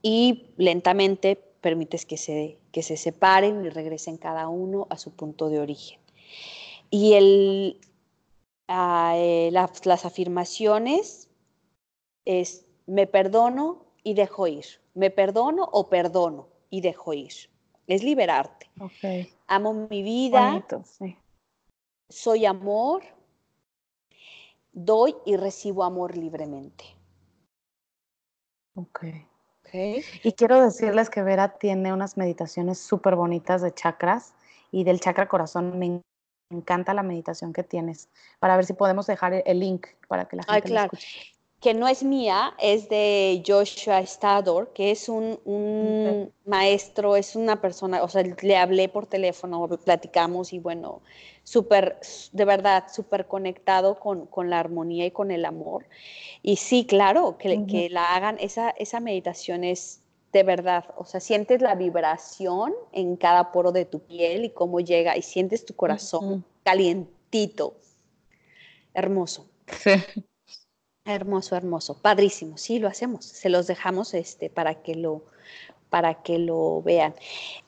Y lentamente permites que se, que se separen y regresen cada uno a su punto de origen. Y el, ah, eh, las afirmaciones es me perdono y dejo ir. Me perdono o perdono y dejo ir. Es liberarte. Amo mi vida. Soy amor. Doy y recibo amor libremente. Okay. Y quiero decirles que Vera tiene unas meditaciones súper bonitas de chakras y del chakra corazón. Me encanta la meditación que tienes. Para ver si podemos dejar el link para que la gente Ay, claro. escuche que no es mía, es de Joshua Stador, que es un, maestro, es una persona, o sea, le hablé por teléfono, platicamos y bueno, súper, de verdad, súper conectado con, la armonía y con el amor. Y sí, claro, que, que la hagan, esa, esa meditación es de verdad, o sea, sientes la vibración en cada poro de tu piel y cómo llega y sientes tu corazón calientito, hermoso. Sí. Hermoso, hermoso, padrísimo. Sí, lo hacemos. Se los dejamos este, para, que lo, para que lo vean.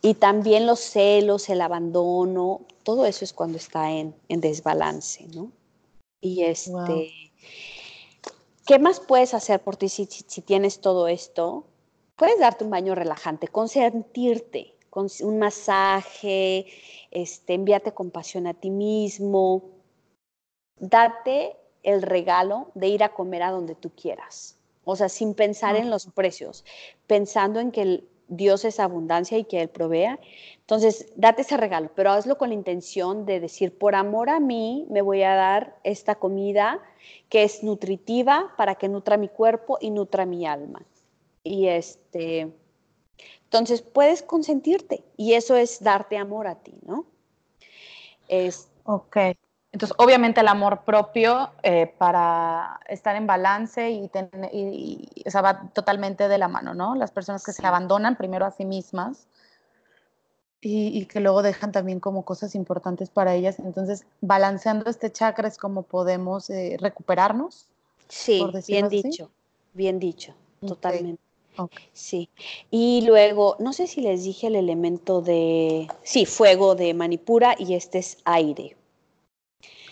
Y también los celos, el abandono, todo eso es cuando está en, desbalance, ¿no? Y este, ¿qué más puedes hacer por ti si, tienes todo esto? Puedes darte un baño relajante, consentirte, con un masaje, este, envíate compasión a ti mismo, date el regalo de ir a comer a donde tú quieras. O sea, sin pensar en los precios, pensando en que Dios es abundancia y que Él provea. Entonces, date ese regalo, pero hazlo con la intención de decir, por amor a mí, me voy a dar esta comida que es nutritiva para que nutra mi cuerpo y nutra mi alma. Y este, entonces puedes consentirte y eso es darte amor a ti, ¿no? Es, ok. Entonces, obviamente el amor propio eh, para estar en balance y, o sea, va totalmente de la mano, ¿no? Las personas que se abandonan primero a sí mismas y, que luego dejan también como cosas importantes para ellas. Entonces, balanceando este chakra es como podemos eh, recuperarnos. Sí, bien dicho, bien dicho, totalmente. Sí. Y luego, no sé si les dije el elemento de, sí, fuego de Manipura y este es aire.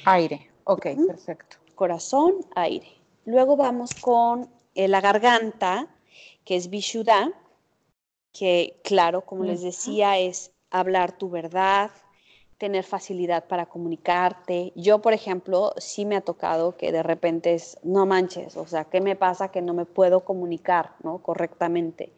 Aire, ok, perfecto. Corazón, aire. Luego vamos con eh, la garganta, que es Vishuddha, que claro, como les decía, es hablar tu verdad, tener facilidad para comunicarte. Yo, por ejemplo, sí me ha tocado que de repente es, no manches, o sea, ¿qué me pasa que no me puedo comunicar ¿no? correctamente?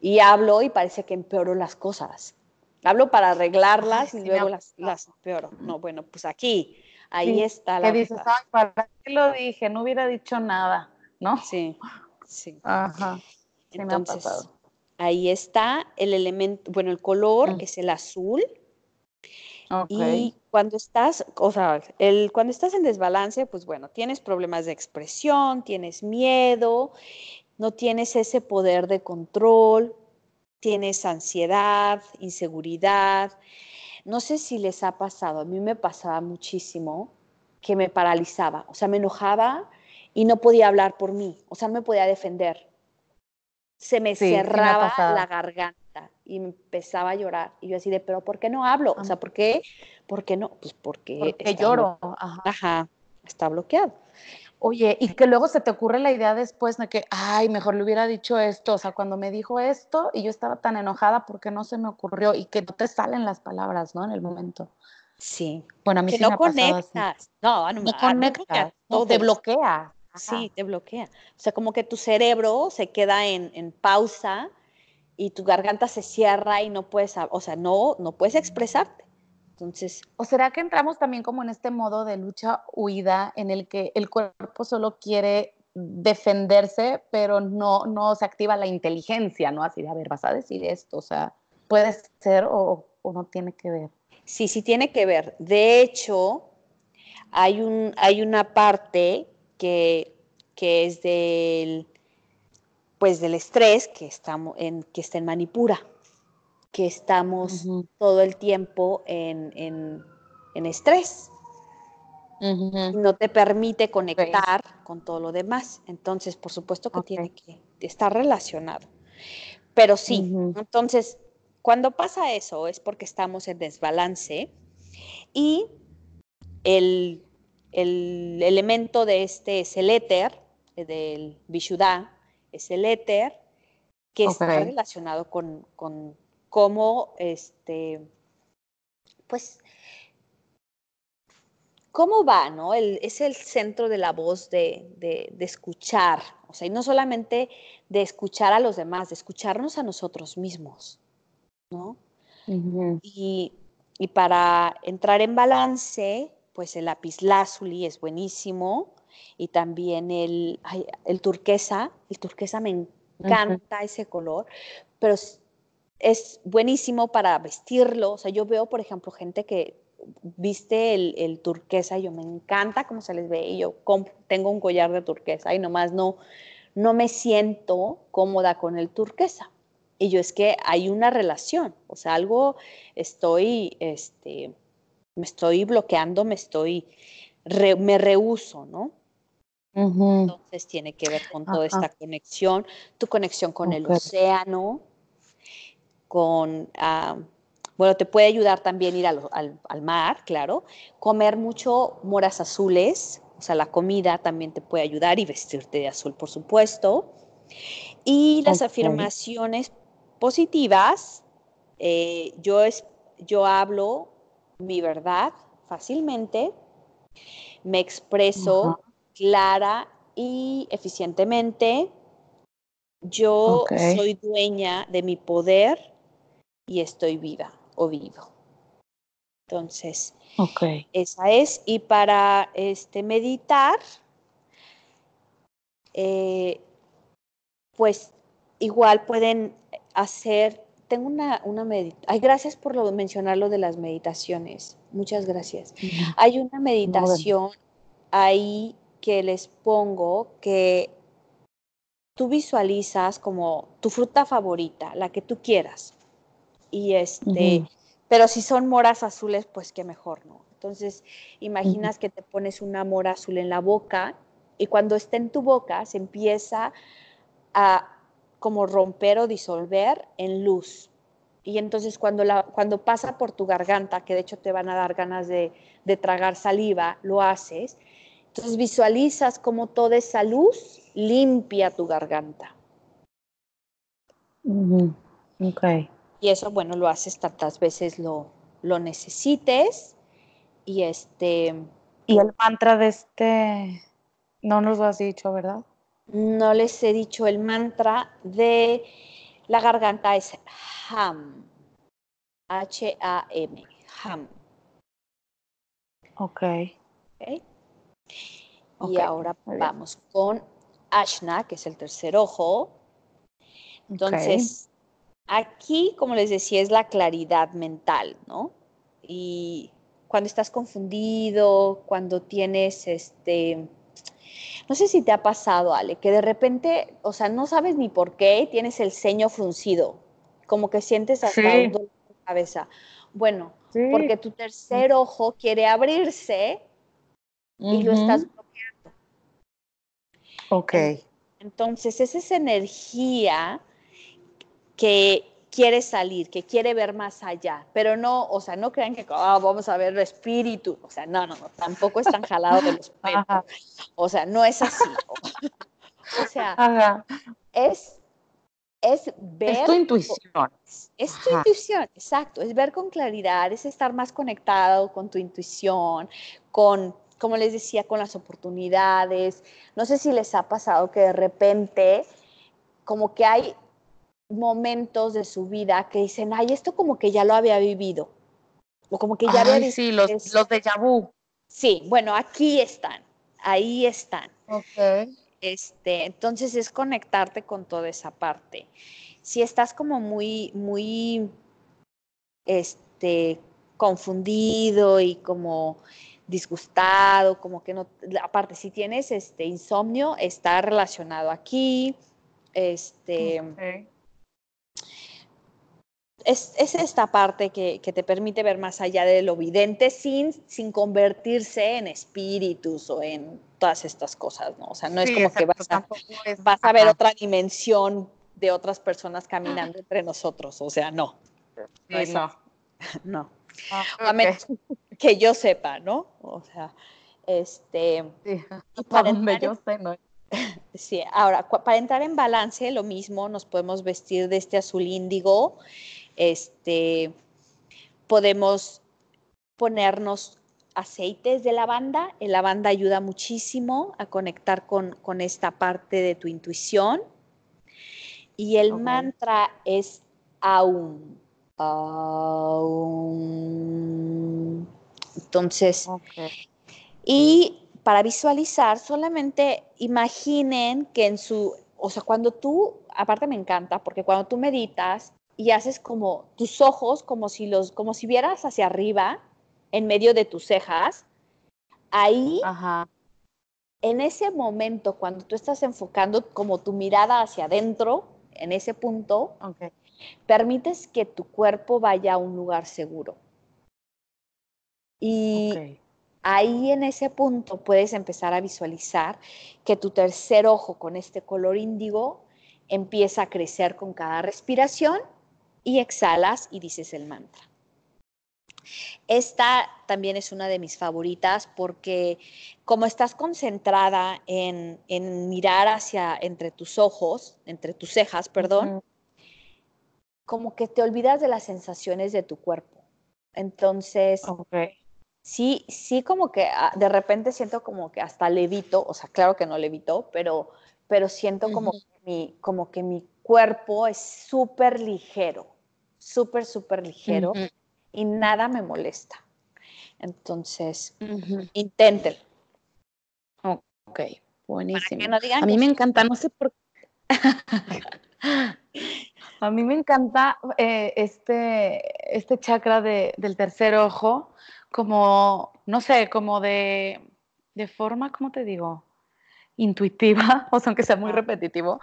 Y hablo y parece que empeoro las cosas. Hablo para arreglarlas y luego las, las empeoro. No, bueno, pues aquí Ahí está la. Que dices, ¿para qué lo dije? No hubiera dicho nada, ¿no? Sí, sí. Ajá. Entonces, ahí está el elemento, bueno, el color mm. es el azul. Y cuando estás, o sea, el, cuando estás en desbalance, pues bueno, tienes problemas de expresión, tienes miedo no tienes ese poder de control, tienes ansiedad, inseguridad. No sé si les ha pasado, a mí me pasaba muchísimo que me paralizaba, o sea, me enojaba y no podía hablar por mí, o sea, no me podía defender. Se me cerraba la garganta y empezaba a llorar. Y yo así de, pero ¿por qué no hablo? O sea, ¿por qué? ¿Por qué no? Pues porque... Porque lloro. Ajá, está bloqueado. Oye, y que luego se te ocurre la idea después de que, ay, mejor le hubiera dicho esto, o sea, cuando me dijo esto y yo estaba tan enojada porque no se me ocurrió y que no te salen las palabras, ¿no? En el momento. Sí. Bueno, a mí que sí no me ha conectas. No, no, no conectas. No, te bloquea. Sí, te bloquea. O sea, como que tu cerebro se queda en, en, pausa y tu garganta se cierra y no puedes, o sea, no, no puedes expresarte. Entonces, ¿o será que entramos también como en este modo de lucha huida en el que el cuerpo solo quiere defenderse, pero no, no se activa la inteligencia, ¿no? Así de, a ver, vas a decir esto, o sea, puede ser o, o no tiene que ver. Sí, sí tiene que ver. De hecho, hay, un, hay una parte que, que es del, pues del estrés que, estamos en, que está en Manipura que estamos todo el tiempo en, en, estrés. No te permite conectar con todo lo demás. Entonces, por supuesto que tiene que estar relacionado. Pero sí, entonces, cuando pasa eso es porque estamos en desbalance y el, el elemento de este es el éter, del Vishuddha, es el éter que está relacionado con, con cómo, este, pues, cómo va, ¿no? es el centro de la voz de, de, escuchar, o sea, y no solamente de escuchar a los demás, de escucharnos a nosotros mismos, ¿no? y, y, para entrar en balance, pues el lapislázuli es buenísimo y también el, el turquesa, el turquesa me encanta ese color, pero es buenísimo para vestirlo. O sea, yo veo, por ejemplo, gente que viste el, turquesa y yo me encanta cómo se les ve y yo tengo un collar de turquesa y nomás no, no me siento cómoda con el turquesa. Y yo es que hay una relación, o sea, algo estoy, este, me estoy bloqueando, me estoy, me rehuso, ¿no? Entonces tiene que ver con toda esta conexión, tu conexión con el océano, con, ah, bueno, te puede ayudar también ir al, al, mar, claro, comer mucho moras azules, o sea, la comida también te puede ayudar y vestirte de azul, por supuesto. Y las afirmaciones positivas, eh, yo, es, yo hablo mi verdad fácilmente, me expreso clara y eficientemente, yo soy dueña de mi poder y estoy viva o vivo. Entonces, esa es. Y para este, meditar, eh, pues igual pueden hacer, tengo una, una meditación, ay, gracias por lo, mencionar lo de las meditaciones, muchas gracias. Hay una meditación ahí que les pongo que tú visualizas como tu fruta favorita, la que tú quieras, y este, pero si son moras azules, pues qué mejor, ¿no? Entonces, imaginas que te pones una mora azul en la boca y cuando está en tu boca se empieza a como romper o disolver en luz. Y entonces cuando, la, cuando pasa por tu garganta, que de hecho te van a dar ganas de, de tragar saliva, lo haces. Entonces visualizas como toda esa luz limpia tu garganta. Ok. Y eso, bueno, lo haces tantas veces lo, lo necesites. Y este. Y el mantra de este. No nos lo has dicho, ¿verdad? No les he dicho el mantra de la garganta es HAM. H-A-M. HAM. Ok. okay. Y ahora vamos con Ashna, que es el tercer ojo. Entonces, Aquí, como les decía, es la claridad mental, ¿no? Y cuando estás confundido, cuando tienes este, No sé si te ha pasado, Ale, que de repente, o sea, no sabes ni por qué tienes el ceño fruncido, como que sientes hasta un dolor en la cabeza. Bueno, porque tu tercer ojo quiere abrirse y lo estás bloqueando. Ok. Entonces, es esa energía que quiere salir, que quiere ver más allá, pero no, o sea, no crean que ah, vamos a ver el espíritu, o sea, no, no, no, tampoco es tan jalado de los pelos, o sea, no es así, o, sea, es es ver. Es tu intuición. Es tu intuición, exacto. Es ver con claridad, es estar más conectado con tu intuición, con, como les decía, con las oportunidades. No sé si les ha pasado que de repente, como que hay momentos de su vida que dicen, ay, esto como que ya lo había vivido. O como que ya había vivido. Sí, los, los de vu. Sí, bueno, aquí están, ahí están. Ok. Este, entonces es conectarte con toda esa parte. Si estás como muy, muy, este, confundido y como disgustado, como que no, aparte, si tienes este insomnio, está relacionado aquí, este, es, esta parte que, te permite ver más allá de lo vidente sin, sin convertirse en espíritus o en todas estas cosas, ¿no? O sea, no es como que vas a, vas a ver otra dimensión de otras personas caminando entre nosotros, o sea, no. no. No. Ah, menos que yo sepa, ¿no? O sea, este... Sí, para yo sé, ¿no? Sí, ahora, para entrar en balance, lo mismo, nos podemos vestir de este azul índigo, este, podemos ponernos aceites de lavanda. El lavanda ayuda muchísimo a conectar con, esta parte de tu intuición. Y el mantra es aún. Entonces, y para visualizar, solamente imaginen que en su, o sea, cuando tú, aparte me encanta, porque cuando tú meditas, y haces como tus ojos, como si los, como si vieras hacia arriba, en medio de tus cejas. Ahí, en ese momento, cuando tú estás enfocando como tu mirada hacia adentro, en ese punto, permites que tu cuerpo vaya a un lugar seguro. Y ahí en ese punto puedes empezar a visualizar que tu tercer ojo con este color índigo empieza a crecer con cada respiración y exhalas y dices el mantra. Esta también es una de mis favoritas porque como estás concentrada en, mirar hacia entre tus ojos, entre tus cejas, perdón, como que te olvidas de las sensaciones de tu cuerpo. Entonces, sí, sí como que ah, de repente siento como que hasta levito, o sea, claro que no levito, pero, pero siento como, mi, como que mi cuerpo es súper ligero súper, súper ligero y nada me molesta. Entonces, inténtelo. Ok, buenísimo. a mí me encanta, no sé por qué. a mí me encanta eh, este, este chakra del tercer ojo, como, no sé, como de, de forma, ¿cómo te digo? Intuitiva, o sea, aunque sea muy repetitivo,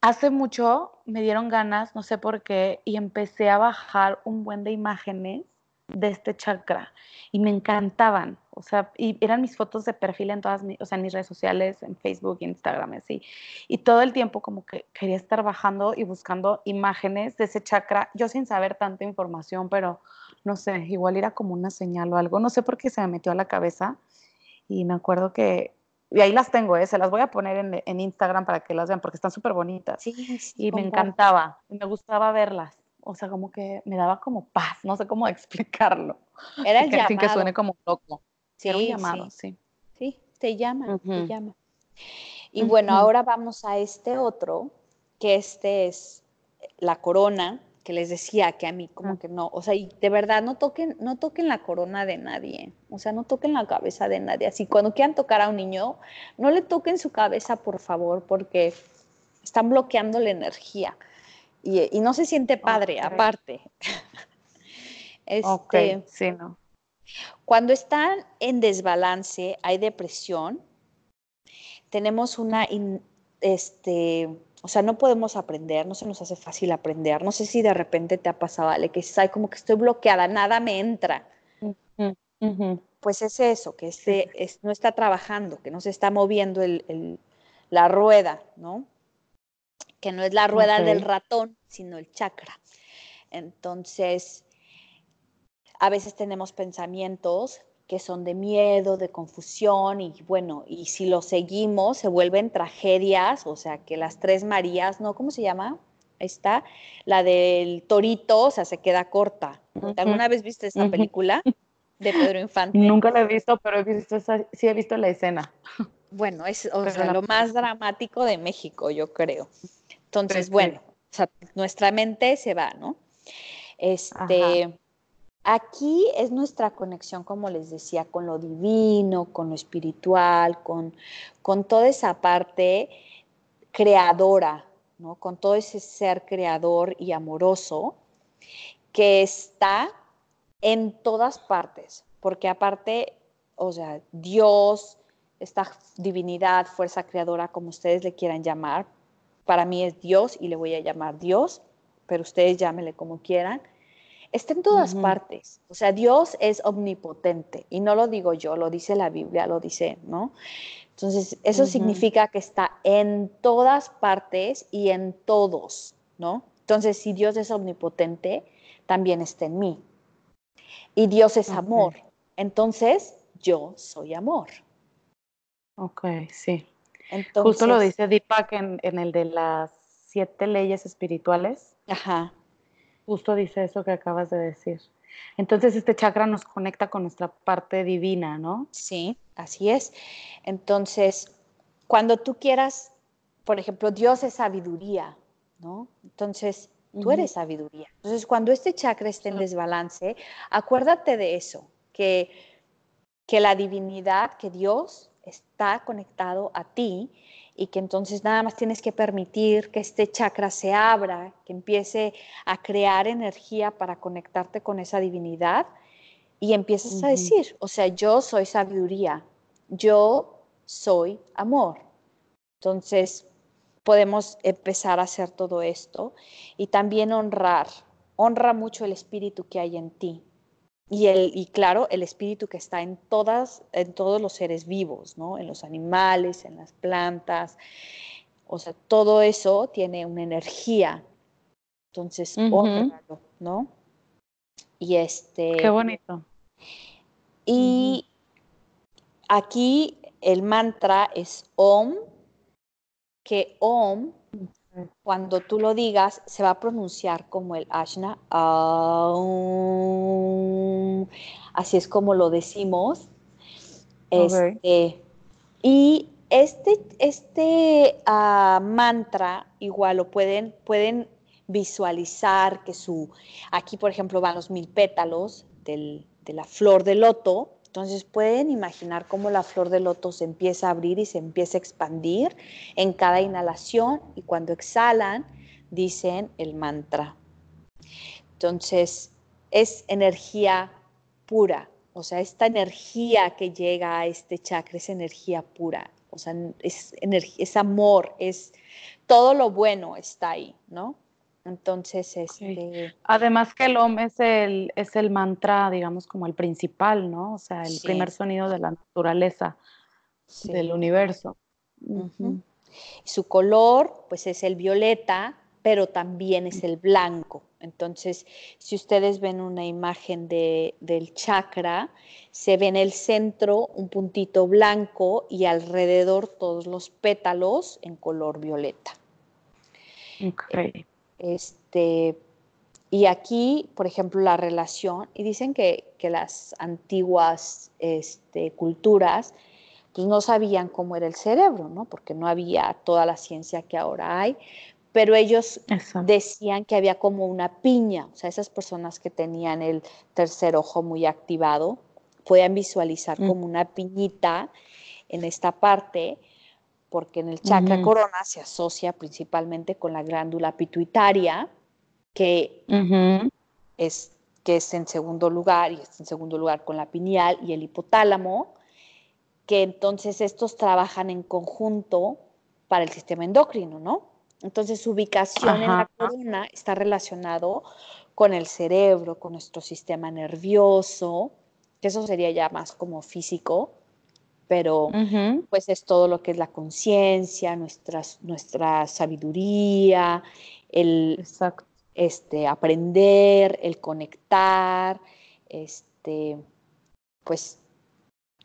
Hace mucho me dieron ganas, no sé por qué, y empecé a bajar un buen de imágenes de este chakra y me encantaban, o sea, y eran mis fotos de perfil en todas mis, o sea, mis redes sociales, en Facebook, Instagram, así. Y todo el tiempo como que quería estar bajando y buscando imágenes de ese chakra, yo sin saber tanta información, pero no sé, igual era como una señal o algo, no sé por qué se me metió a la cabeza y me acuerdo que y ahí las tengo, ¿eh? se las voy a poner en, Instagram para que las vean, porque están súper bonitas. Sí, y me encantaba, me gustaba verlas. O sea, como que me daba como paz, no sé cómo explicarlo. Era el llamado. Sin que suene como loco. Sí, Era un llamado, sí. Sí, te llama, te llama. Y bueno, ahora vamos a este otro, que este es la corona, que les decía que a mí como que no, o sea, y de verdad no toquen, no toquen la corona de nadie, o sea, no toquen la cabeza de nadie. Así cuando quieran tocar a un niño, no le toquen su cabeza, por favor, porque están bloqueando la energía. Y, no se siente padre, aparte. este, sí, no. Cuando están en desbalance, hay depresión, tenemos una, este, o sea, no podemos aprender, no se nos hace fácil aprender. No sé si de repente te ha pasado, Ale, que dices, como que estoy bloqueada, nada me entra. Pues es eso, que este, no está trabajando, que no se está moviendo la rueda, ¿no? Que no es la rueda del ratón, sino el chakra. Entonces, a veces tenemos pensamientos que son de miedo, de confusión y bueno, y si lo seguimos se vuelven tragedias, o sea, que las tres Marías, ¿no? ¿Cómo se llama? Ahí está, la del torito, o sea, se queda corta. ¿Alguna vez viste esa película de Pedro Infante? Nunca la he visto, pero he visto sí he visto la escena. Bueno, es lo más dramático de México, yo creo. Entonces, bueno, o sea, nuestra mente se va, ¿no? Este, Aquí es nuestra conexión, como les decía, con lo divino, con lo espiritual, con, con toda esa parte creadora, ¿no? con todo ese ser creador y amoroso que está en todas partes, porque aparte, o sea, Dios, esta divinidad, fuerza creadora, como ustedes le quieran llamar, para mí es Dios y le voy a llamar Dios, pero ustedes llámenle como quieran está en todas partes. O sea, Dios es omnipotente y no lo digo yo, lo dice la Biblia, lo dice, ¿no? Entonces, eso significa que está en todas partes y en todos, ¿no? Entonces, si Dios es omnipotente, también está en mí. Y Dios es amor. Entonces, yo soy amor. Ok, sí. Justo lo dice Deepak en, en el de las siete leyes espirituales. Ajá Justo dice eso que acabas de decir. Entonces este chakra nos conecta con nuestra parte divina, ¿no? Sí, así es. Entonces, cuando tú quieras, por ejemplo, Dios es sabiduría, ¿no? Entonces, tú eres sabiduría. Entonces, cuando este chakra esté en desbalance, acuérdate de eso, que, que la divinidad, que Dios está conectado a ti y que entonces nada más tienes que permitir que este chakra se abra, que empiece a crear energía para conectarte con esa divinidad y empiezas a decir, o sea, yo soy sabiduría, yo soy amor. Entonces podemos empezar a hacer todo esto y también honrar, honra mucho el espíritu que hay en ti, y, el, y claro, el espíritu que está en, todas, en todos los seres vivos, ¿no? En los animales, en las plantas. O sea, todo eso tiene una energía. Entonces, ¿no? Y este. Qué bonito. Y aquí el mantra es Om, que Om cuando tú lo digas, se va a pronunciar como el Ashna. así es como lo decimos. Este, y este, este ah, mantra, igual lo pueden, pueden visualizar que su, aquí por ejemplo van los mil pétalos de la flor de loto, entonces pueden imaginar cómo la flor de loto se empieza a abrir y se empieza a expandir en cada inhalación y cuando exhalan dicen el mantra. Entonces es energía pura, o sea, esta energía que llega a este chakra es energía pura, o sea, es, es amor, es todo lo bueno está ahí, ¿no? Entonces, este... Además que el OM es el, es el mantra, digamos, como el principal, ¿no? O sea, el primer sonido de la naturaleza, del universo. Su color, pues es el violeta, pero también es el blanco. Entonces, si ustedes ven una imagen de, del chakra, se ve en el centro un puntito blanco y alrededor todos los pétalos en color violeta. Okay. Este, y aquí, por ejemplo, la relación, y dicen que, las antiguas este, culturas pues no sabían cómo era el cerebro, ¿no? Porque no había toda la ciencia que ahora hay, pero ellos decían que había como una piña, o sea, esas personas que tenían el tercer ojo muy activado podían visualizar mm. como una piñita en esta parte porque en el chakra corona se asocia principalmente con la glándula pituitaria, que, es, que es en segundo lugar, y es en segundo lugar con la pineal y el hipotálamo, que entonces estos trabajan en conjunto para el sistema endocrino, ¿no? Entonces su ubicación en la corona está relacionado con el cerebro, con nuestro sistema nervioso, que eso sería ya más como físico, pero pues es todo lo que es la conciencia, nuestra sabiduría, el este, aprender, el conectar, este, pues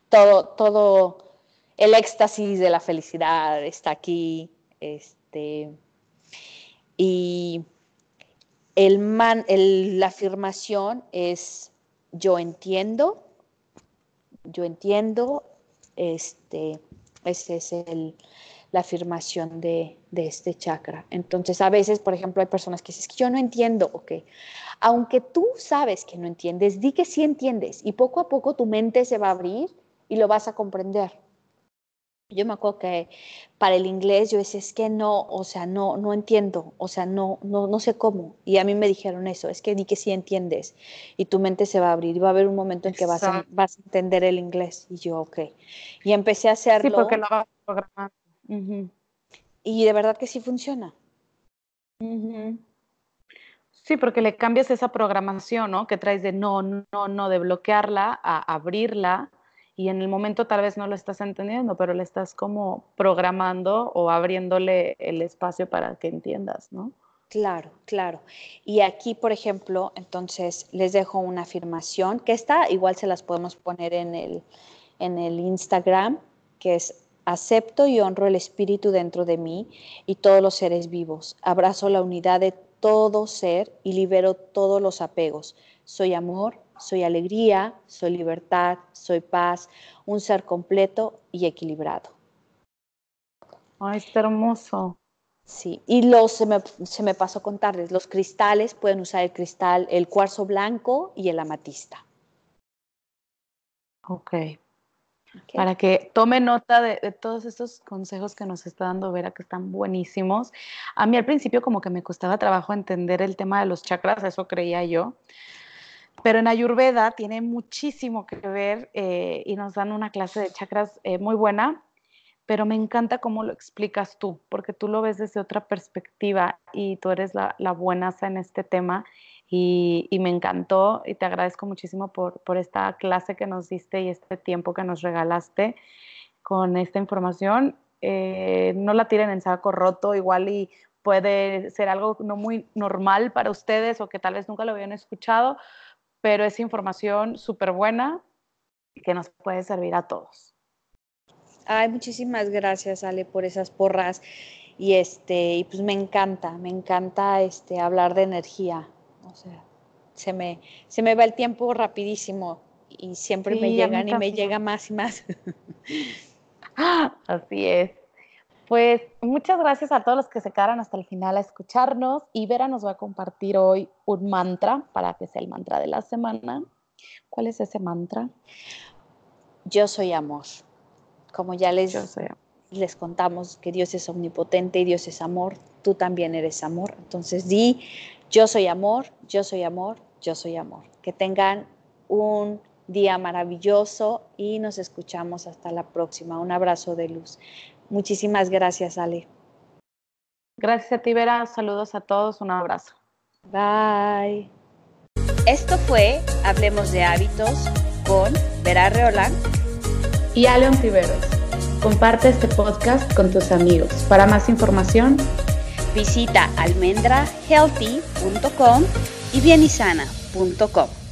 todo, todo el éxtasis de la felicidad está aquí. Este, y el man, la afirmación es yo entiendo, yo entiendo, este, ese es el, la afirmación de, de, este chakra. Entonces, a veces, por ejemplo, hay personas que dicen, que yo no entiendo, ok. Aunque tú sabes que no entiendes, di que sí entiendes y poco a poco tu mente se va a abrir y lo vas a comprender. Yo me acuerdo que para el inglés yo decía, es que no, o sea, no, no entiendo, o sea, no, no, no sé cómo. Y a mí me dijeron eso, es que di que sí entiendes y tu mente se va a abrir y va a haber un momento en que vas a, vas a entender el inglés. Y yo, ok. Y empecé a hacerlo. Sí, porque lo vas programando. Y de verdad que sí funciona. Sí, porque le cambias esa programación, ¿no? Que traes de no, no, no, de bloquearla a abrirla y en el momento tal vez no lo estás entendiendo, pero le estás como programando o abriéndole el espacio para que entiendas, ¿no? Claro, claro. Y aquí, por ejemplo, entonces les dejo una afirmación que está, igual se las podemos poner en el, en el Instagram, que es acepto y honro el espíritu dentro de mí y todos los seres vivos. Abrazo la unidad de todo ser y libero todos los apegos. Soy amor, soy alegría, soy libertad, soy paz, un ser completo y equilibrado. Ay, está hermoso. Sí, y los, se me, se me pasó contarles, los cristales pueden usar el cristal, el cuarzo blanco y el amatista. Ok. Para que tome nota de, de, todos estos consejos que nos está dando Vera, que están buenísimos. A mí al principio como que me costaba trabajo entender el tema de los chakras, eso creía yo. Pero en Ayurveda tiene muchísimo que ver eh, y nos dan una clase de chakras eh, muy buena, pero me encanta cómo lo explicas tú, porque tú lo ves desde otra perspectiva y tú eres la, la buenaza en este tema y, me encantó y te agradezco muchísimo por, por esta clase que nos diste y este tiempo que nos regalaste con esta información. Eh, no la tiren en saco roto, igual y puede ser algo no muy normal para ustedes o que tal vez nunca lo habían escuchado, pero es información súper buena que nos puede servir a todos. Ay, muchísimas gracias, Ale, por esas porras. Y este, y pues me encanta, me encanta este hablar de energía. O sea, se me, se me va el tiempo rapidísimo y siempre me llegan y me llega más y más. Así es. Pues muchas gracias a todos los que se quedaron hasta el final a escucharnos y Vera nos va a compartir hoy un mantra para que sea el mantra de la semana. ¿Cuál es ese mantra? Yo soy amor. Como ya les, les contamos que Dios es omnipotente y Dios es amor, tú también eres amor. Entonces di, yo soy amor, yo soy amor, yo soy amor. Que tengan un día maravilloso y nos escuchamos hasta la próxima. Un abrazo de luz. Muchísimas gracias, Ale. Gracias a ti, Vera. Saludos a todos. Un abrazo. Bye. Esto fue Hablemos de Hábitos con Vera Reolán y Aleon Tiveros. Comparte este podcast con tus amigos. Para más información, visita almendrahealthy.com y bienisana.com.